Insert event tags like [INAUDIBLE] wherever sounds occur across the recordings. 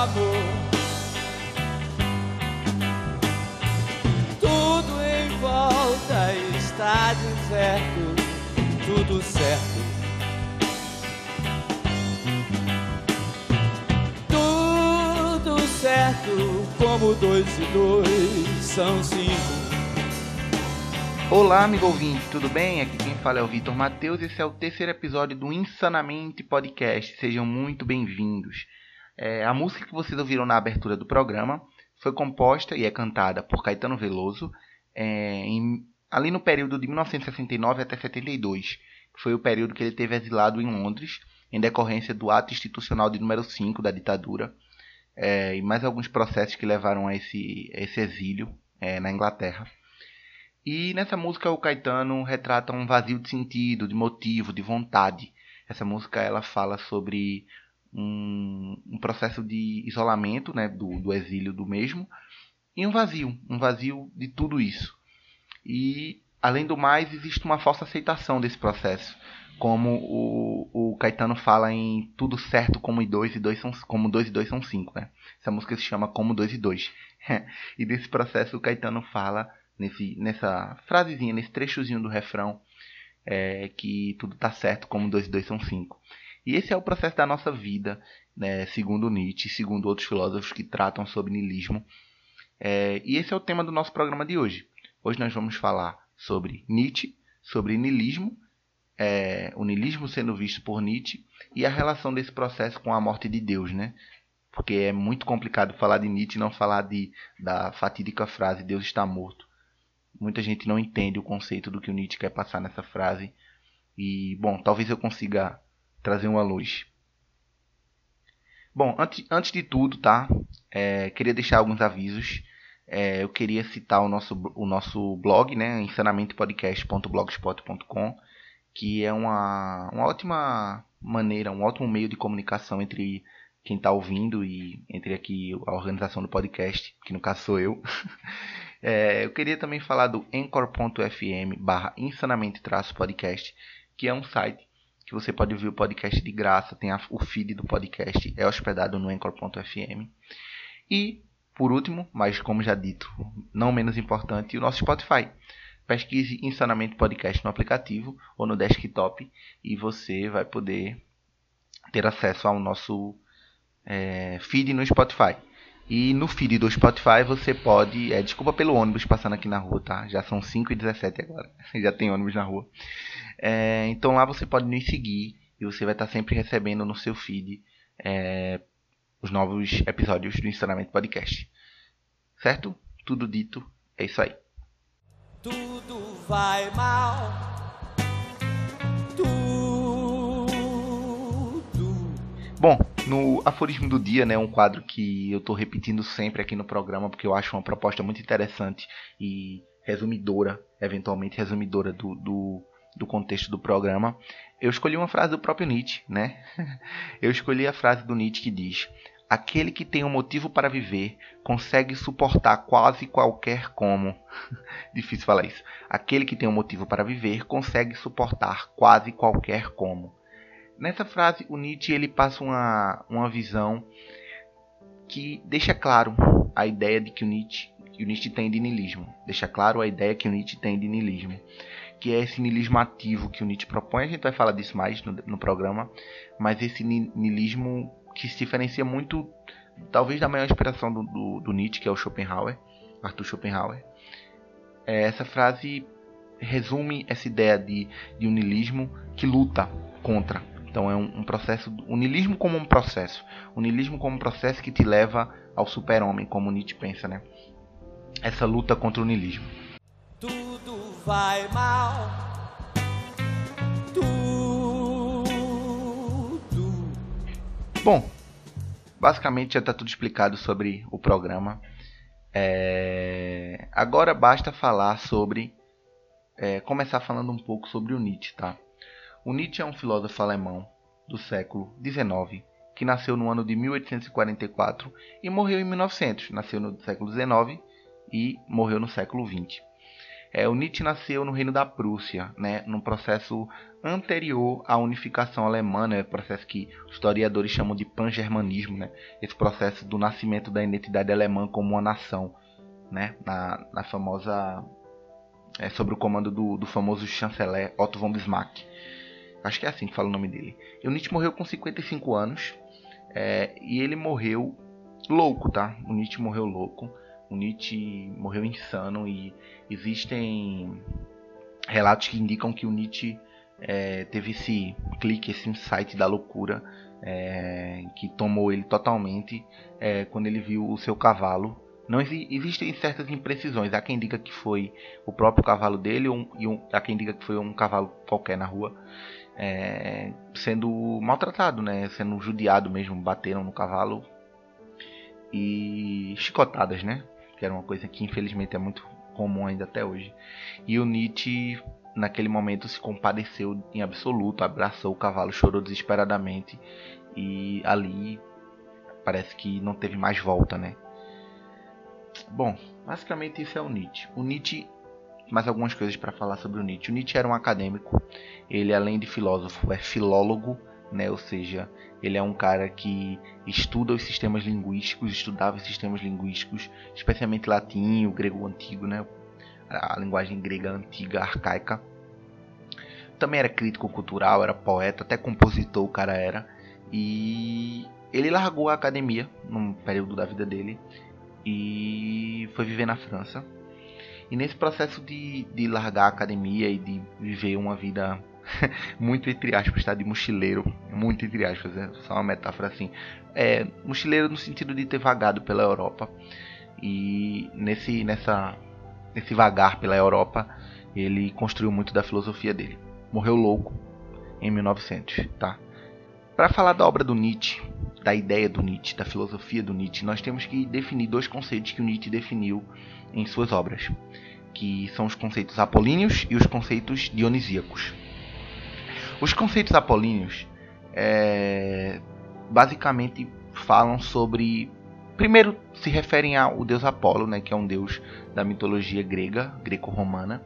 amor. Tudo em volta está deserto, tudo certo. Tudo certo, como dois e dois são cinco. Olá, amigo ouvinte, tudo bem? Aqui quem fala é o Vitor Matheus. Esse é o terceiro episódio do Insanamente Podcast. Sejam muito bem-vindos. É, a música que vocês ouviram na abertura do programa foi composta e é cantada por Caetano Veloso é, em, ali no período de 1969 até 72. Foi o período que ele teve exilado em Londres, em decorrência do ato institucional de número 5 da ditadura é, e mais alguns processos que levaram a esse, a esse exílio é, na Inglaterra. E nessa música o Caetano retrata um vazio de sentido, de motivo, de vontade. Essa música ela fala sobre um, um processo de isolamento, né, do, do exílio do mesmo, e um vazio, um vazio de tudo isso. E além do mais existe uma falsa aceitação desse processo, como o, o Caetano fala em tudo certo como dois e dois são como dois e dois são cinco, né? Essa música se chama como dois e dois. [LAUGHS] e desse processo o Caetano fala nesse, nessa frasezinha, nesse trechozinho do refrão, é, que tudo está certo como 2 e 2 são 5. E esse é o processo da nossa vida, né, segundo Nietzsche, segundo outros filósofos que tratam sobre niilismo. É, e esse é o tema do nosso programa de hoje. Hoje nós vamos falar sobre Nietzsche, sobre niilismo, é, o niilismo sendo visto por Nietzsche e a relação desse processo com a morte de Deus, né? Porque é muito complicado falar de Nietzsche e não falar de, da fatídica frase Deus está morto. Muita gente não entende o conceito do que o Nietzsche quer passar nessa frase. E, bom, talvez eu consiga trazer uma luz. Bom, antes, antes de tudo, tá? É, queria deixar alguns avisos. É, eu queria citar o nosso, o nosso blog, né? insanamentopodcast.blogspot.com, que é uma, uma ótima maneira, um ótimo meio de comunicação entre quem está ouvindo e entre aqui a organização do podcast, que no caso sou eu. [LAUGHS] É, eu queria também falar do anchor.fm barra insanamente-podcast, que é um site que você pode ouvir o podcast de graça, tem a, o feed do podcast, é hospedado no anchor.fm. E, por último, mas como já dito, não menos importante, o nosso Spotify. Pesquise Insanamente Podcast no aplicativo ou no desktop e você vai poder ter acesso ao nosso é, feed no Spotify. E no feed do Spotify você pode. É, desculpa pelo ônibus passando aqui na rua, tá? Já são 5 e 17 agora. [LAUGHS] Já tem ônibus na rua. É, então lá você pode nos seguir e você vai estar sempre recebendo no seu feed é, os novos episódios do Ensinamento Podcast. Certo? Tudo dito, é isso aí. Tudo vai mal. Tudo. Bom, no aforismo do dia, né, um quadro que eu estou repetindo sempre aqui no programa porque eu acho uma proposta muito interessante e resumidora, eventualmente resumidora do, do, do contexto do programa. Eu escolhi uma frase do próprio Nietzsche, né? [LAUGHS] Eu escolhi a frase do Nietzsche que diz: Aquele que tem um motivo para viver consegue suportar quase qualquer como. [LAUGHS] Difícil falar isso. Aquele que tem um motivo para viver consegue suportar quase qualquer como. Nessa frase, o Nietzsche ele passa uma, uma visão que deixa claro a ideia de que o Nietzsche, que o Nietzsche tem de niilismo. Deixa claro a ideia que o Nietzsche tem de niilismo. Que é esse niilismo ativo que o Nietzsche propõe. A gente vai falar disso mais no, no programa. Mas esse niilismo que se diferencia muito, talvez, da maior inspiração do, do, do Nietzsche, que é o Schopenhauer, Arthur Schopenhauer. É, essa frase resume essa ideia de, de um niilismo que luta contra então é um, um, processo, o niilismo como um processo, o niilismo como um processo que te leva ao super-homem, como Nietzsche pensa, né? Essa luta contra o niilismo. Tudo vai mal. Tudo. Bom, basicamente já está tudo explicado sobre o programa. É... Agora basta falar sobre, é, começar falando um pouco sobre o Nietzsche, tá? O Nietzsche é um filósofo alemão do século XIX que nasceu no ano de 1844 e morreu em 1900. Nasceu no século XIX e morreu no século XX. É, o Nietzsche nasceu no reino da Prússia, né, num processo anterior à unificação alemã, né, processo que historiadores chamam de pan-germanismo, né, esse processo do nascimento da identidade alemã como uma nação, né, na, na famosa é, sobre o comando do, do famoso chanceler Otto von Bismarck. Acho que é assim que fala o nome dele. O Nietzsche morreu com 55 anos é, e ele morreu louco, tá? O Nietzsche morreu louco. O Nietzsche morreu insano e existem relatos que indicam que o Nietzsche é, teve esse clique, esse insight da loucura é, que tomou ele totalmente é, quando ele viu o seu cavalo. Não existem certas imprecisões. Há quem diga que foi o próprio cavalo dele ou, e um, há quem diga que foi um cavalo qualquer na rua é, sendo maltratado, né? Sendo judiado mesmo, bateram no cavalo e chicotadas, né? Que era uma coisa que infelizmente é muito comum ainda até hoje. E o Nietzsche naquele momento se compadeceu em absoluto, abraçou o cavalo, chorou desesperadamente e ali parece que não teve mais volta, né? Bom, basicamente isso é o Nietzsche. O Nietzsche mais algumas coisas para falar sobre o Nietzsche. O Nietzsche era um acadêmico, ele além de filósofo é filólogo, né? Ou seja, ele é um cara que estuda os sistemas linguísticos, estudava os sistemas linguísticos, especialmente latim, o grego antigo, né? A linguagem grega antiga, arcaica. Também era crítico cultural, era poeta, até compositor o cara era. E ele largou a academia num período da vida dele e foi viver na França e nesse processo de, de largar a academia e de viver uma vida [LAUGHS] muito entre aspas, tá? De mochileiro, muito entre aspas, é só uma metáfora assim. É, mochileiro no sentido de ter vagado pela Europa. E nesse, nessa, nesse vagar pela Europa, ele construiu muito da filosofia dele. Morreu louco em 1900, tá? Para falar da obra do Nietzsche, da ideia do Nietzsche, da filosofia do Nietzsche, nós temos que definir dois conceitos que o Nietzsche definiu em suas obras, que são os conceitos apolíneos e os conceitos dionisíacos. Os conceitos apolíneos é, basicamente falam sobre. Primeiro se referem ao deus Apolo, né, que é um deus da mitologia grega, greco-romana,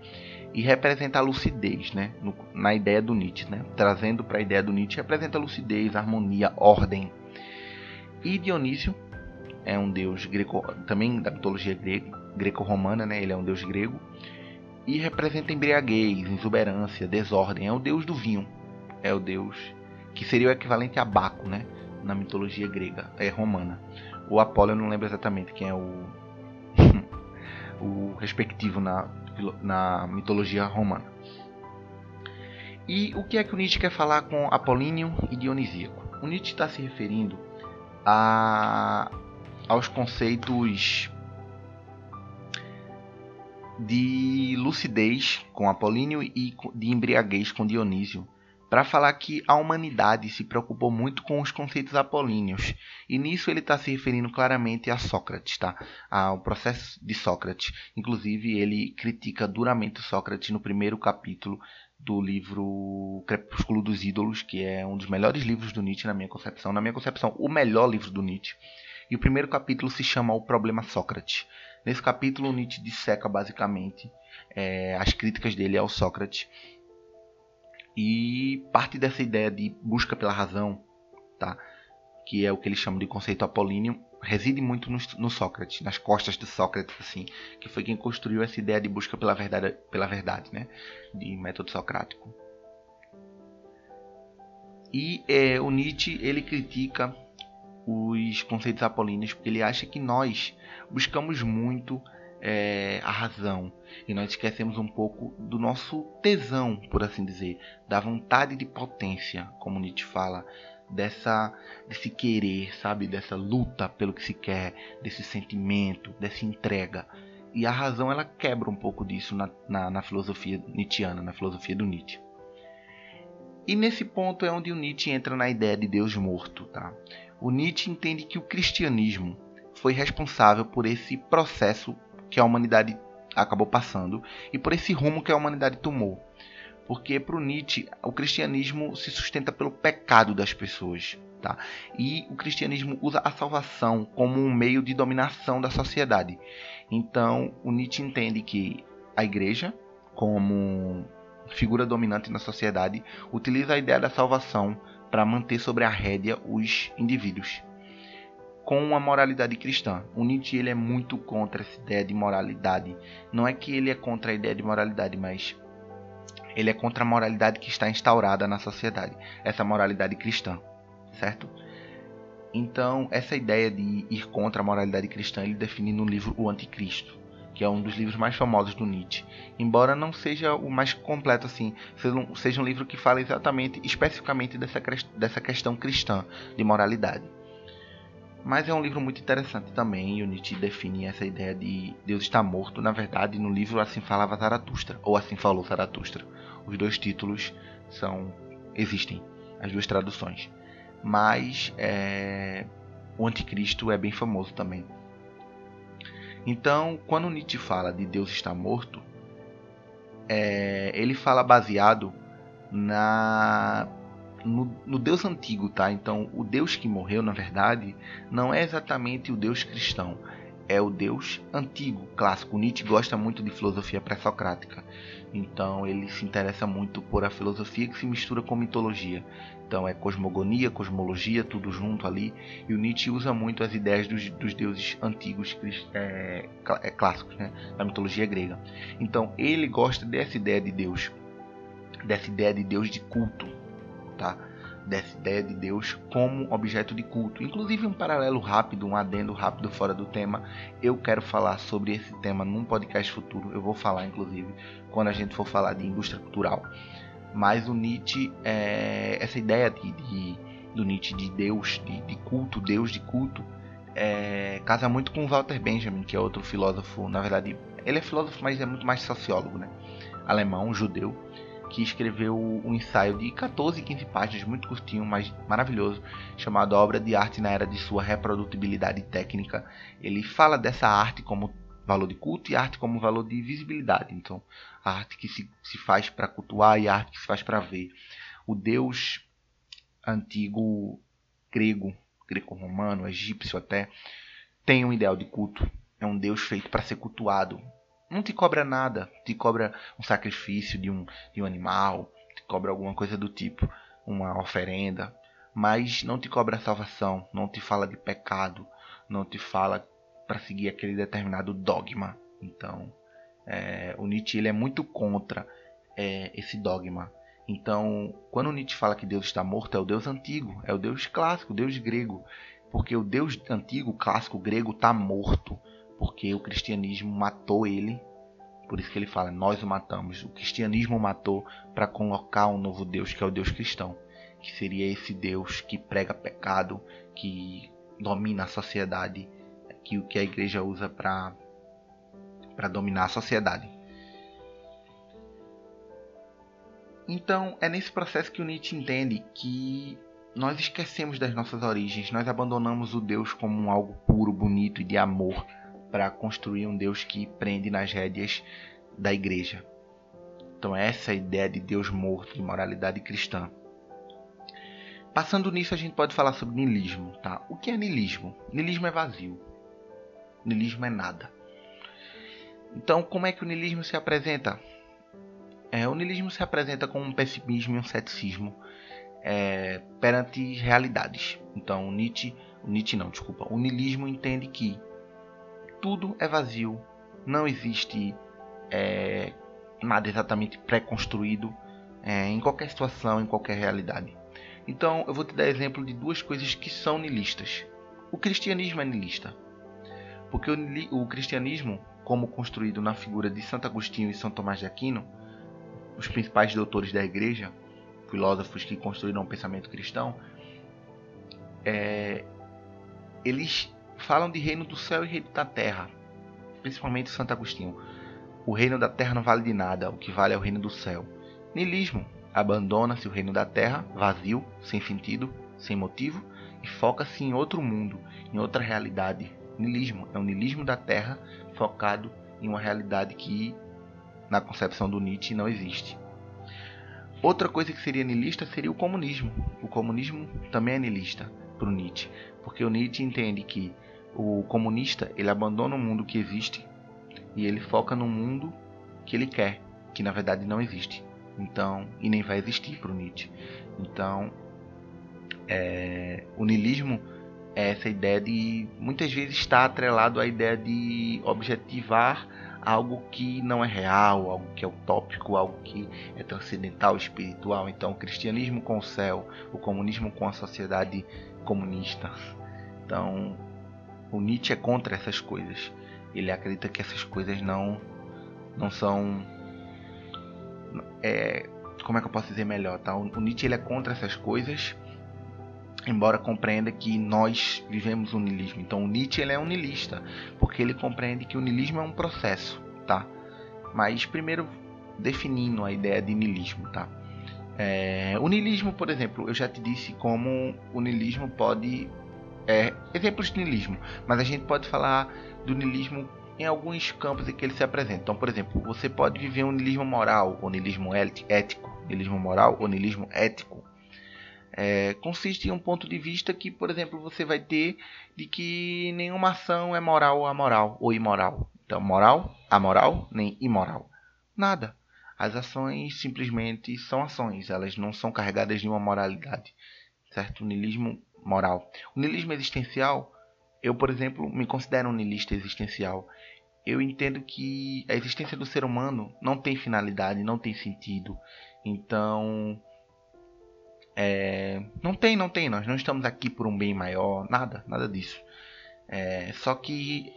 e representa a lucidez, né, no, na ideia do Nietzsche, né, trazendo para a ideia do Nietzsche representa a lucidez, harmonia, ordem. E Dionísio é um deus greco, também da mitologia grega, greco-romana, né? Ele é um deus grego e representa embriaguez, exuberância, desordem. É o deus do vinho. É o deus que seria o equivalente a Baco, né? Na mitologia grega, é romana. O Apolo eu não lembro exatamente quem é o [LAUGHS] o respectivo na na mitologia romana. E o que é que o Nietzsche quer falar com Apolíneo e Dionisíaco? O Nietzsche está se referindo a, aos conceitos de lucidez com Apolíneo e de embriaguez com Dionísio, para falar que a humanidade se preocupou muito com os conceitos apolíneos. E nisso ele está se referindo claramente a Sócrates, tá? ao processo de Sócrates. Inclusive, ele critica duramente Sócrates no primeiro capítulo do livro Crepúsculo dos Ídolos, que é um dos melhores livros do Nietzsche na minha concepção. Na minha concepção, o melhor livro do Nietzsche. E o primeiro capítulo se chama O Problema Sócrates. Nesse capítulo, Nietzsche disseca basicamente é, as críticas dele ao Sócrates e parte dessa ideia de busca pela razão, tá? que é o que ele chama de conceito apolíneo, reside muito no, no, Sócrates, nas costas de Sócrates, assim, que foi quem construiu essa ideia de busca pela verdade, pela verdade, né, de método socrático. E é, o Nietzsche ele critica os conceitos apolíneos porque ele acha que nós buscamos muito é, a razão e nós esquecemos um pouco do nosso tesão, por assim dizer, da vontade de potência, como Nietzsche fala, dessa desse querer, sabe, dessa luta pelo que se quer, desse sentimento, dessa entrega. E a razão ela quebra um pouco disso na, na, na filosofia nietzschiana, na filosofia do Nietzsche. E nesse ponto é onde o Nietzsche entra na ideia de Deus morto, tá? O Nietzsche entende que o cristianismo foi responsável por esse processo que a humanidade acabou passando e por esse rumo que a humanidade tomou. Porque para o Nietzsche, o cristianismo se sustenta pelo pecado das pessoas. Tá? E o cristianismo usa a salvação como um meio de dominação da sociedade. Então, o Nietzsche entende que a igreja, como figura dominante na sociedade, utiliza a ideia da salvação para manter sobre a rédea os indivíduos. Com uma moralidade cristã. O Nietzsche ele é muito contra essa ideia de moralidade. Não é que ele é contra a ideia de moralidade, mas ele é contra a moralidade que está instaurada na sociedade, essa moralidade cristã, certo? Então, essa ideia de ir contra a moralidade cristã, ele define no livro O Anticristo que é um dos livros mais famosos do Nietzsche. Embora não seja o mais completo assim, seja um livro que fala exatamente, especificamente dessa, dessa questão cristã de moralidade. Mas é um livro muito interessante também, e o Nietzsche define essa ideia de Deus está morto. Na verdade, no livro Assim Falava Zaratustra, ou Assim Falou Zaratustra. Os dois títulos são existem, as duas traduções. Mas é, o Anticristo é bem famoso também. Então, quando Nietzsche fala de Deus está morto, é, ele fala baseado na no, no, Deus antigo, tá? Então, o Deus que morreu, na verdade, não é exatamente o Deus cristão, é o Deus antigo, clássico. Nietzsche gosta muito de filosofia pré-socrática, então ele se interessa muito por a filosofia que se mistura com mitologia. Então é cosmogonia, cosmologia, tudo junto ali. E o Nietzsche usa muito as ideias dos, dos deuses antigos é, é, clássicos, né? da mitologia grega. Então ele gosta dessa ideia de Deus, dessa ideia de Deus de culto, tá? Dessa ideia de Deus como objeto de culto. Inclusive um paralelo rápido, um adendo rápido fora do tema. Eu quero falar sobre esse tema num podcast futuro. Eu vou falar, inclusive, quando a gente for falar de indústria cultural. Mas o Nietzsche, é, essa ideia de, de, do Nietzsche de Deus, de, de culto, Deus de culto, é, casa muito com Walter Benjamin, que é outro filósofo, na verdade, ele é filósofo, mas é muito mais sociólogo, né? Alemão, judeu, que escreveu um ensaio de 14, 15 páginas, muito curtinho, mas maravilhoso, chamado Obra de Arte na Era de Sua Reprodutibilidade Técnica. Ele fala dessa arte como valor de culto e arte como valor de visibilidade. Então, a arte que se, se faz para cultuar e a arte que se faz para ver. O deus antigo grego, greco-romano, egípcio até, tem um ideal de culto. É um deus feito para ser cultuado. Não te cobra nada, te cobra um sacrifício de um, de um animal, te cobra alguma coisa do tipo, uma oferenda, mas não te cobra salvação, não te fala de pecado, não te fala para seguir aquele determinado dogma. Então, é, o Nietzsche ele é muito contra é, esse dogma. Então, quando Nietzsche fala que Deus está morto, é o Deus antigo, é o Deus clássico, o Deus grego. Porque o Deus antigo, clássico, grego, está morto. Porque o cristianismo matou ele. Por isso que ele fala, nós o matamos. O cristianismo matou para colocar um novo Deus, que é o Deus cristão. Que seria esse Deus que prega pecado, que domina a sociedade que o que a igreja usa para para dominar a sociedade. Então, é nesse processo que o Nietzsche entende que nós esquecemos das nossas origens, nós abandonamos o Deus como algo puro, bonito e de amor para construir um Deus que prende nas rédeas da igreja. Então, essa é a ideia de Deus morto, de moralidade cristã. Passando nisso, a gente pode falar sobre niilismo, tá? O que é niilismo? Niilismo é vazio. Nilismo é nada. Então, como é que o nilismo se apresenta? É, o nilismo se apresenta com um pessimismo e um ceticismo é, perante realidades. Então, Nietzsche, o Nietzsche não, desculpa, o nilismo entende que tudo é vazio, não existe é, nada exatamente pré-construído é, em qualquer situação, em qualquer realidade. Então, eu vou te dar exemplo de duas coisas que são nilistas. O cristianismo é nilista. Porque o, o cristianismo, como construído na figura de Santo Agostinho e São Tomás de Aquino, os principais doutores da igreja, filósofos que construíram o pensamento cristão, é, eles falam de reino do céu e reino da terra, principalmente Santo Agostinho. O reino da terra não vale de nada, o que vale é o reino do céu. Nilismo, abandona-se o reino da terra, vazio, sem sentido, sem motivo, e foca-se em outro mundo, em outra realidade, nilismo. É um nilismo da Terra focado em uma realidade que, na concepção do Nietzsche, não existe. Outra coisa que seria nilista seria o comunismo. O comunismo também é nilista para o Nietzsche, porque o Nietzsche entende que o comunista ele abandona o mundo que existe e ele foca no mundo que ele quer, que na verdade não existe. Então, e nem vai existir para o Nietzsche. Então, é, o niilismo é essa ideia de muitas vezes está atrelado à ideia de objetivar algo que não é real, algo que é utópico, algo que é transcendental, espiritual. Então, o cristianismo com o céu, o comunismo com a sociedade comunista. Então, o Nietzsche é contra essas coisas. Ele acredita que essas coisas não não são é, como é que eu posso dizer melhor, tá? O Nietzsche ele é contra essas coisas embora compreenda que nós vivemos o niilismo. Então o Nietzsche ele é um niilista, porque ele compreende que o niilismo é um processo, tá? Mas primeiro definindo a ideia de niilismo, tá? É, o niilismo, por exemplo, eu já te disse como o niilismo pode é, exemplos de niilismo, mas a gente pode falar do niilismo em alguns campos em que ele se apresenta. Então, por exemplo, você pode viver um niilismo moral ou niilismo ético, niilismo moral ou niilismo ético é, consiste em um ponto de vista que, por exemplo, você vai ter de que nenhuma ação é moral ou amoral ou imoral. Então, moral, amoral, nem imoral. Nada. As ações simplesmente são ações, elas não são carregadas de uma moralidade. Certo? O niilismo moral. O niilismo existencial, eu, por exemplo, me considero um niilista existencial. Eu entendo que a existência do ser humano não tem finalidade, não tem sentido. Então, é, não tem, não tem. Nós não estamos aqui por um bem maior, nada, nada disso. É, só que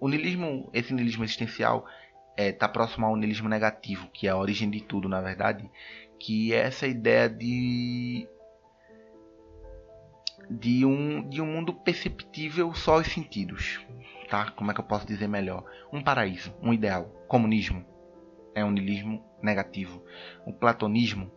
o niilismo, esse niilismo existencial, está é, tá próximo ao niilismo negativo, que é a origem de tudo, na verdade, que é essa ideia de de um, de um mundo perceptível só aos sentidos, tá? Como é que eu posso dizer melhor? Um paraíso, um ideal, comunismo é um niilismo negativo. O platonismo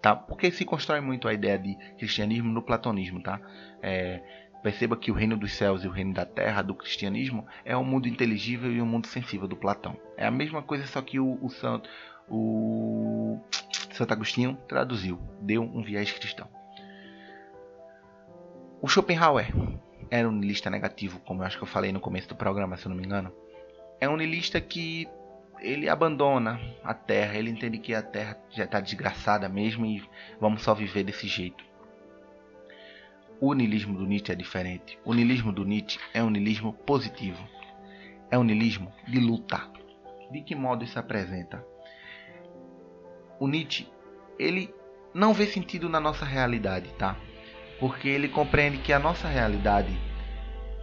tá? Porque se constrói muito a ideia de cristianismo no platonismo, tá? É, perceba que o reino dos céus e o reino da terra do cristianismo é um mundo inteligível e um mundo sensível do Platão. É a mesma coisa, só que o, o santo, o [TSK] Santo Agostinho traduziu, deu um viés cristão. O Schopenhauer era um niilista negativo, como eu acho que eu falei no começo do programa, se eu não me engano. É um niilista que ele abandona a Terra, ele entende que a Terra já está desgraçada mesmo e vamos só viver desse jeito. O niilismo do Nietzsche é diferente. O niilismo do Nietzsche é um niilismo positivo. É um niilismo de luta. De que modo isso se apresenta? O Nietzsche, ele não vê sentido na nossa realidade, tá? Porque ele compreende que a nossa realidade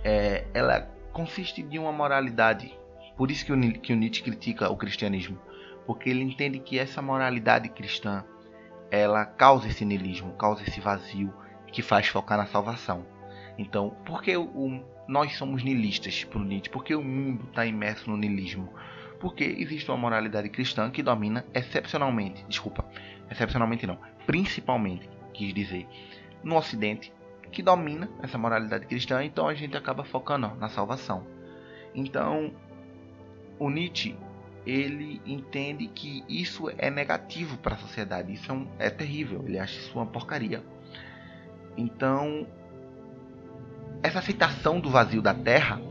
é, ela consiste de uma moralidade por isso que o, que o Nietzsche critica o cristianismo, porque ele entende que essa moralidade cristã ela causa esse niilismo, causa esse vazio que faz focar na salvação. Então, por que o, nós somos niilistas para o Nietzsche? Porque o mundo está imerso no niilismo? Porque existe uma moralidade cristã que domina excepcionalmente, desculpa, excepcionalmente não, principalmente, quis dizer, no Ocidente, que domina essa moralidade cristã, então a gente acaba focando na salvação. Então, o Nietzsche ele entende que isso é negativo para a sociedade, isso é, um, é, terrível, ele acha isso uma porcaria. Então, essa aceitação do vazio da Terra,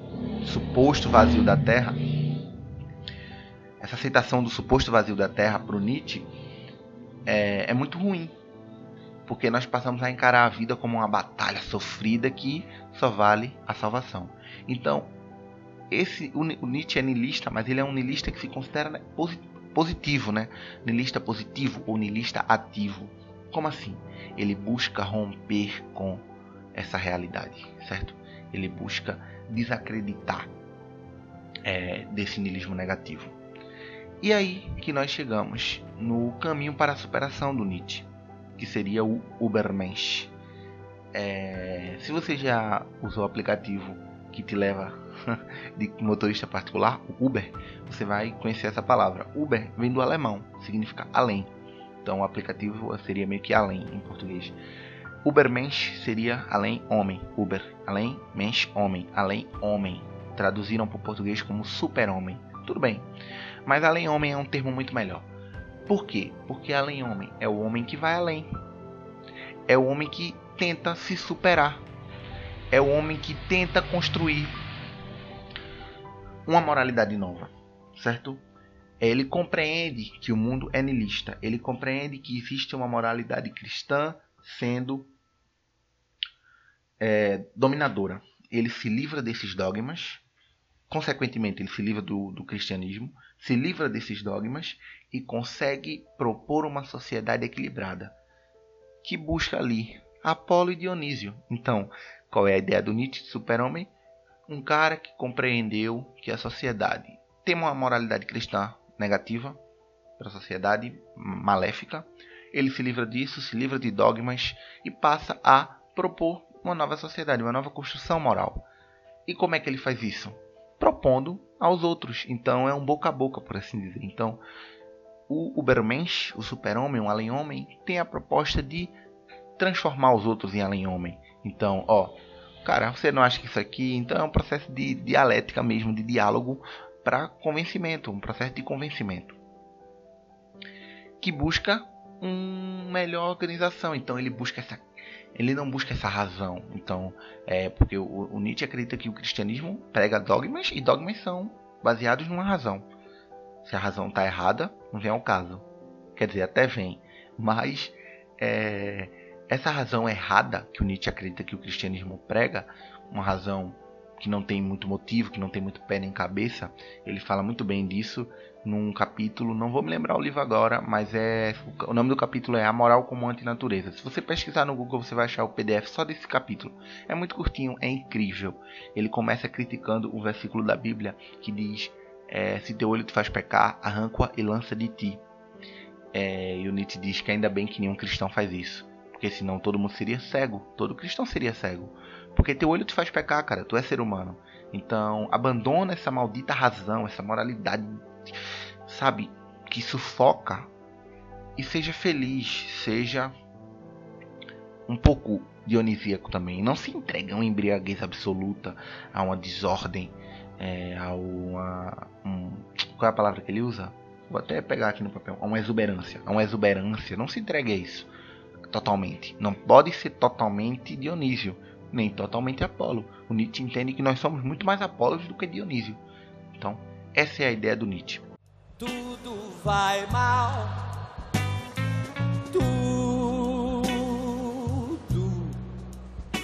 suposto vazio da Terra, essa aceitação do suposto vazio da Terra para o Nietzsche é, é muito ruim, porque nós passamos a encarar a vida como uma batalha sofrida que só vale a salvação. Então, esse o, Nietzsche é niilista, mas ele é um niilista que se considera né, positivo, né? Niilista positivo ou niilista ativo. Como assim? Ele busca romper com essa realidade, certo? Ele busca desacreditar é, desse niilismo negativo. E aí que nós chegamos no caminho para a superação do Nietzsche, que seria o Ubermensch. É, se você já usou o aplicativo que te leva [LAUGHS] de motorista particular, o Uber, você vai conhecer essa palavra. Uber vem do alemão, significa além. Então o aplicativo seria meio que além em português. Ubermensch seria além homem. Uber, além, mensch, homem. Além, homem. Traduziram para o português como super-homem. Tudo bem. Mas além homem é um termo muito melhor. Por quê? Porque além homem é o homem que vai além. É o homem que tenta se superar. É o homem que tenta construir uma moralidade nova, certo? Ele compreende que o mundo é nilista. Ele compreende que existe uma moralidade cristã sendo é, dominadora. Ele se livra desses dogmas, consequentemente, ele se livra do, do cristianismo, se livra desses dogmas e consegue propor uma sociedade equilibrada que busca ali Apolo e Dionísio. Então, qual é a ideia do Nietzsche de super-homem? Um cara que compreendeu que a sociedade tem uma moralidade cristã negativa para a sociedade maléfica. Ele se livra disso, se livra de dogmas e passa a propor uma nova sociedade, uma nova construção moral. E como é que ele faz isso? Propondo aos outros. Então é um boca a boca, por assim dizer. Então, o Ubermensch, o super-homem, o além-homem, tem a proposta de transformar os outros em além-homem. Então, ó, cara, você não acha que isso aqui? Então é um processo de dialética mesmo, de diálogo para convencimento, um processo de convencimento que busca uma melhor organização. Então ele busca essa, ele não busca essa razão. Então é porque o, o Nietzsche acredita que o cristianismo prega dogmas e dogmas são baseados numa razão. Se a razão está errada, não vem ao caso. Quer dizer, até vem, mas é, essa razão errada que o Nietzsche acredita que o cristianismo prega, uma razão que não tem muito motivo, que não tem muito pé nem cabeça, ele fala muito bem disso num capítulo, não vou me lembrar o livro agora, mas é o nome do capítulo é A Moral como Antinatureza. Se você pesquisar no Google, você vai achar o PDF só desse capítulo. É muito curtinho, é incrível. Ele começa criticando o versículo da Bíblia que diz: é, Se teu olho te faz pecar, arranca-o e lança de ti. É, e o Nietzsche diz que ainda bem que nenhum cristão faz isso. Porque senão todo mundo seria cego. Todo cristão seria cego. Porque teu olho te faz pecar, cara. Tu é ser humano. Então, abandona essa maldita razão, essa moralidade, sabe, que sufoca. E seja feliz, seja um pouco dionisíaco também. Não se entregue a uma embriaguez absoluta, a uma desordem, é, a uma. Um, qual é a palavra que ele usa? Vou até pegar aqui no papel. A uma exuberância. A uma exuberância. Não se entregue a isso totalmente. Não pode ser totalmente Dionísio, nem totalmente Apolo. O Nietzsche entende que nós somos muito mais Apolos do que Dionísio. Então, essa é a ideia do Nietzsche. Tudo vai mal.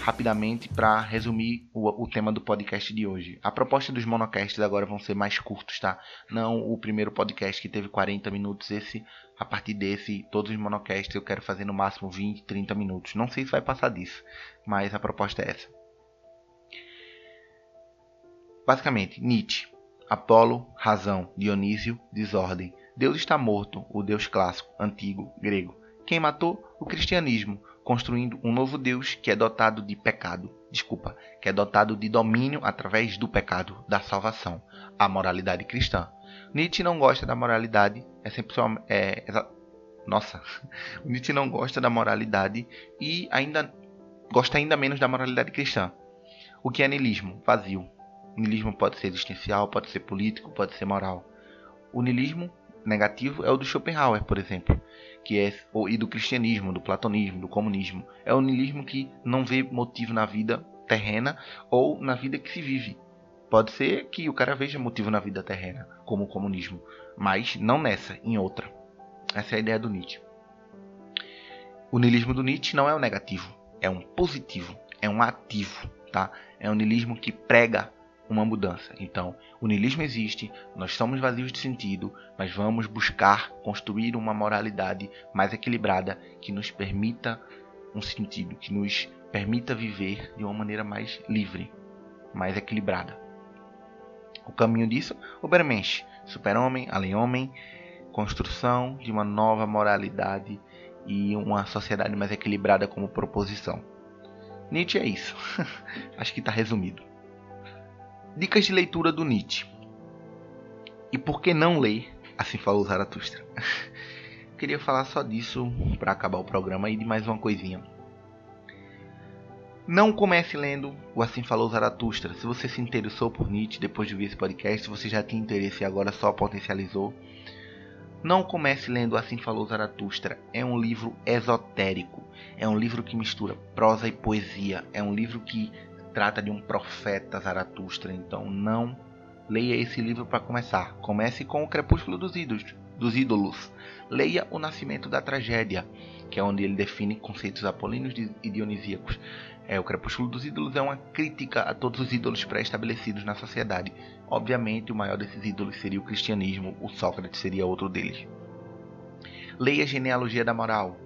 rapidamente para resumir o, o, tema do podcast de hoje. A proposta dos monocasts agora vão ser mais curtos, tá? Não o primeiro podcast que teve 40 minutos, esse a partir desse, todos os monocasts eu quero fazer no máximo 20, 30 minutos. Não sei se vai passar disso, mas a proposta é essa. Basicamente, Nietzsche, Apolo, razão, Dionísio, desordem. Deus está morto, o Deus clássico, antigo, grego. Quem matou? O cristianismo, construindo um novo Deus que é dotado de pecado, desculpa, que é dotado de domínio através do pecado, da salvação, a moralidade cristã. Nietzsche não gosta da moralidade, é sempre é, é, nossa, [LAUGHS] Nietzsche não gosta da moralidade e ainda gosta ainda menos da moralidade cristã. O que é niilismo? Vazio. O niilismo pode ser existencial, pode ser político, pode ser moral. O niilismo negativo é o do Schopenhauer, por exemplo, que é e do cristianismo, do platonismo, do comunismo. É o niilismo que não vê motivo na vida terrena ou na vida que se vive. Pode ser que o cara veja motivo na vida terrena, como o comunismo, mas não nessa, em outra. Essa é a ideia do Nietzsche. O niilismo do Nietzsche não é um negativo, é um positivo, é um ativo, tá? É um niilismo que prega uma mudança. Então, o niilismo existe, nós somos vazios de sentido, mas vamos buscar construir uma moralidade mais equilibrada que nos permita um sentido, que nos permita viver de uma maneira mais livre, mais equilibrada. O caminho disso, Ubermensch, super-homem, além-homem, construção de uma nova moralidade e uma sociedade mais equilibrada como proposição. Nietzsche é isso. [LAUGHS] Acho que está resumido. Dicas de leitura do Nietzsche. E por que não ler Assim Falou Zaratustra? [LAUGHS] Queria falar só disso para acabar o programa e de mais uma coisinha. Não comece lendo o Assim Falou Zaratustra. Se você se interessou por Nietzsche depois de ver esse podcast, você já tinha interesse e agora só potencializou, não comece lendo Assim Falou Zaratustra. É um livro esotérico. É um livro que mistura prosa e poesia. É um livro que trata de um profeta Zaratustra, então não Leia esse livro para começar. Comece com O Crepúsculo dos Ídolos, dos Ídolos. Leia O Nascimento da Tragédia, que é onde ele define conceitos apolíneos e dionisíacos. É, o Crepúsculo dos Ídolos é uma crítica a todos os ídolos pré-estabelecidos na sociedade. Obviamente, o maior desses ídolos seria o cristianismo, o Sócrates seria outro deles. Leia a Genealogia da Moral.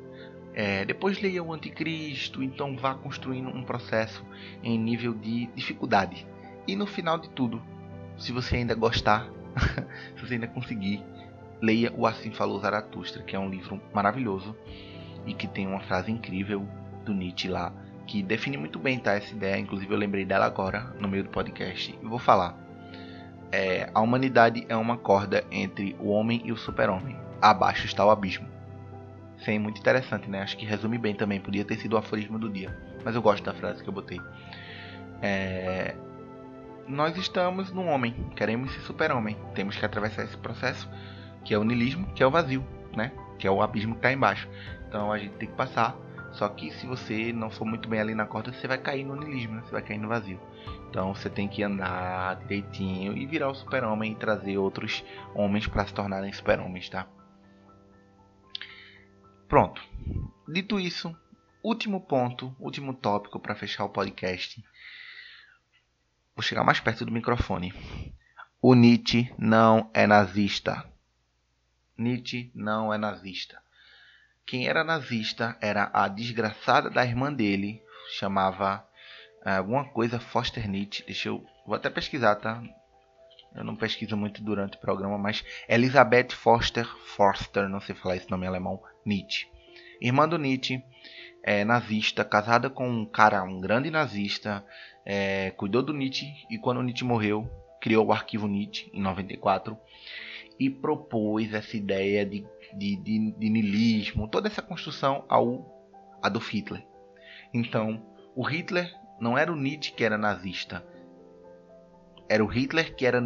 É, depois leia o Anticristo, então vá construindo um processo em nível de dificuldade. E no final de tudo, se você ainda gostar, [LAUGHS] se você ainda conseguir, leia o Assim Falou Zaratustra, que é um livro maravilhoso e que tem uma frase incrível do Nietzsche lá, que define muito bem tá, essa ideia. Inclusive eu lembrei dela agora no meio do podcast e vou falar. É, a humanidade é uma corda entre o homem e o super-homem. Abaixo está o abismo. Isso é muito interessante, né? Acho que resume bem também. Podia ter sido o aforismo do dia. Mas eu gosto da frase que eu botei. É, nós estamos no homem, queremos ser super-homem. Temos que atravessar esse processo, que é o niilismo, que é o vazio, né? Que é o abismo que está embaixo. Então a gente tem que passar. Só que se você não for muito bem ali na corda, você vai cair no niilismo, né? Você vai cair no vazio. Então você tem que andar direitinho e virar o super-homem e trazer outros homens para se tornarem super-homens, tá? Pronto. Dito isso, último ponto, último tópico para fechar o podcast Vou chegar mais perto do microfone. O Nietzsche não é nazista. Nietzsche não é nazista. Quem era nazista era a desgraçada da irmã dele, chamava é, alguma coisa Foster Nietzsche. Deixa eu. Vou até pesquisar, tá? Eu não pesquiso muito durante o programa, mas Elizabeth Foster Forster, não sei falar esse nome em alemão, Nietzsche. Irmã do Nietzsche, é, nazista, casada com um cara, um grande nazista, é, cuidou do Nietzsche e quando Nietzsche morreu, criou o arquivo Nietzsche em 94 e propôs essa ideia de, de, de, de niilismo, toda essa construção ao Adolf Hitler. Então, o Hitler não era o Nietzsche que era nazista, era o Hitler que era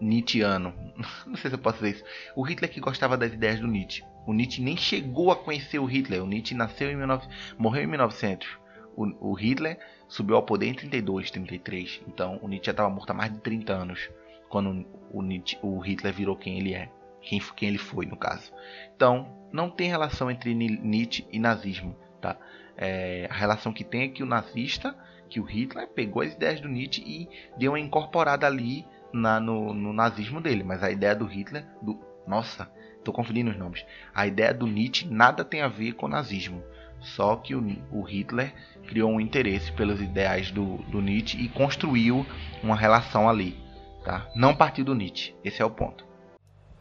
Nietzscheano. [LAUGHS] Não sei se eu posso dizer isso. O Hitler que gostava das ideias do Nietzsche. O Nietzsche nem chegou a conhecer o Hitler. O Nietzsche nasceu em 19... morreu em 1900. O, o Hitler subiu ao poder em 32, 33. Então o Nietzsche já estava morto há mais de 30 anos quando o, Nietzsche, o Hitler virou quem ele é, quem, quem ele foi no caso. Então não tem relação entre Nietzsche e nazismo, tá? É, a relação que tem é que o nazista, que o Hitler pegou as ideias do Nietzsche e deu uma incorporada ali na, no, no nazismo dele, mas a ideia do Hitler, do nossa, estou confundindo os nomes. A ideia do Nietzsche nada tem a ver com o nazismo. Só que o, o Hitler criou um interesse pelos ideais do, do, Nietzsche e construiu uma relação ali. Tá? Não partiu do Nietzsche. Esse é o ponto.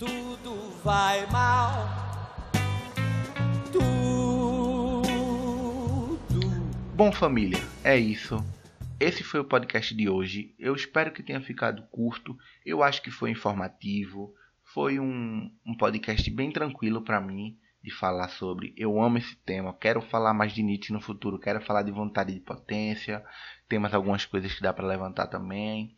Tudo vai mal. Tudo. Bom, família, é isso. Esse foi o podcast de hoje. Eu espero que tenha ficado curto. Eu acho que foi informativo. Foi um, um podcast bem tranquilo para mim de falar sobre. Eu amo esse tema, quero falar mais de Nietzsche no futuro, quero falar de vontade de potência. Tem mais algumas coisas que dá para levantar também.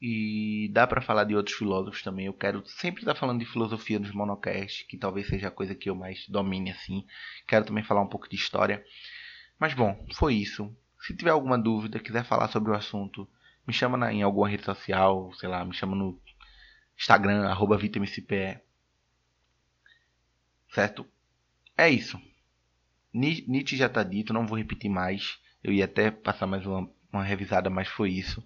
E dá para falar de outros filósofos também. Eu quero sempre estar falando de filosofia nos monocasts, que talvez seja a coisa que eu mais domine assim. Quero também falar um pouco de história. Mas bom, foi isso. Se tiver alguma dúvida, quiser falar sobre o assunto, me chama na, em alguma rede social, sei lá, me chama no Instagram, arroba VitamCPE. Certo? É isso. Nietzsche já está dito, não vou repetir mais. Eu ia até passar mais uma, uma revisada, mas foi isso.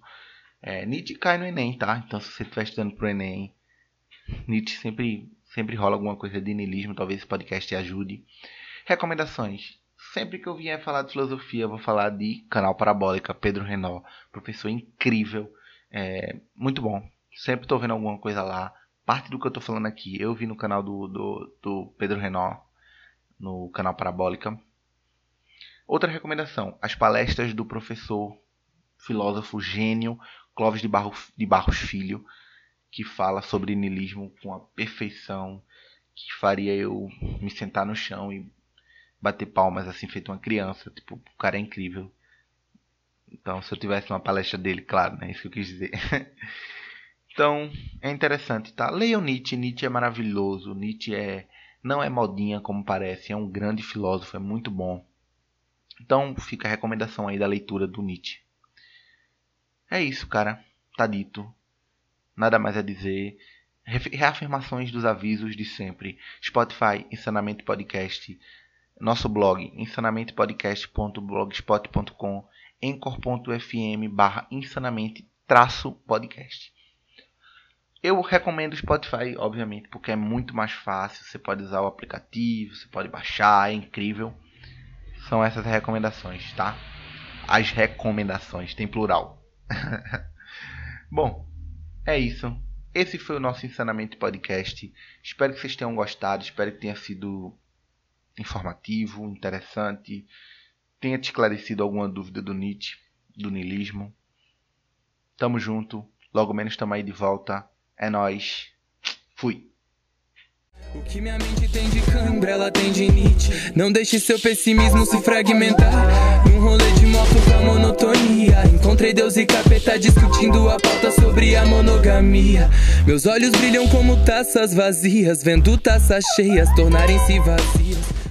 É, Nietzsche cai no Enem, tá? Então se você estiver estudando pro Enem, Nietzsche sempre, sempre rola alguma coisa de niilismo, talvez esse podcast te ajude. Recomendações. Sempre que eu vier falar de filosofia, vou falar de Canal Parabólica, Pedro Renó, professor incrível, é, muito bom. Sempre estou vendo alguma coisa lá. Parte do que eu estou falando aqui, eu vi no canal do, do, do Pedro Renó, no canal Parabólica. Outra recomendação: as palestras do professor, filósofo gênio Clóvis de, Barro, de Barros Filho, que fala sobre niilismo com a perfeição que faria eu me sentar no chão e bater palmas assim, feito uma criança. Tipo, o cara é incrível. Então, se eu tivesse uma palestra dele, claro, né? Isso que eu quis dizer. [LAUGHS] então, é interessante, tá? Leiam Nietzsche. Nietzsche é maravilhoso. Nietzsche é não é modinha como parece, é um grande filósofo, é muito bom. Então fica a recomendação aí da leitura do Nietzsche. É isso, cara. Tá dito. nada mais a dizer. Reafirmações dos avisos de sempre. Spotify, Insanamente Podcast. Nosso blog, insanamentepodcast.blogspot.com encor.fm barra insanamente traço podcast. Eu recomendo o Spotify, obviamente, porque é muito mais fácil. Você pode usar o aplicativo, você pode baixar, é incrível. São essas recomendações, tá? As recomendações, tem plural. [LAUGHS] Bom, é isso. Esse foi o nosso Insanamente Podcast. Espero que vocês tenham gostado. Espero que tenha sido informativo, interessante. Tenha te esclarecido alguma dúvida do Nietzsche, do niilismo. Tamo junto. Logo menos estamos aí de volta. É nós. Fui. O que minha mente tem de cãibra, ela tem de Nietzsche. Não deixe seu pessimismo se fragmentar. Num rolê de moto com a monotonia. Encontrei Deus e capeta discutindo a pauta sobre a monogamia. Meus olhos brilham como taças vazias, vendo taças cheias tornarem-se vazias.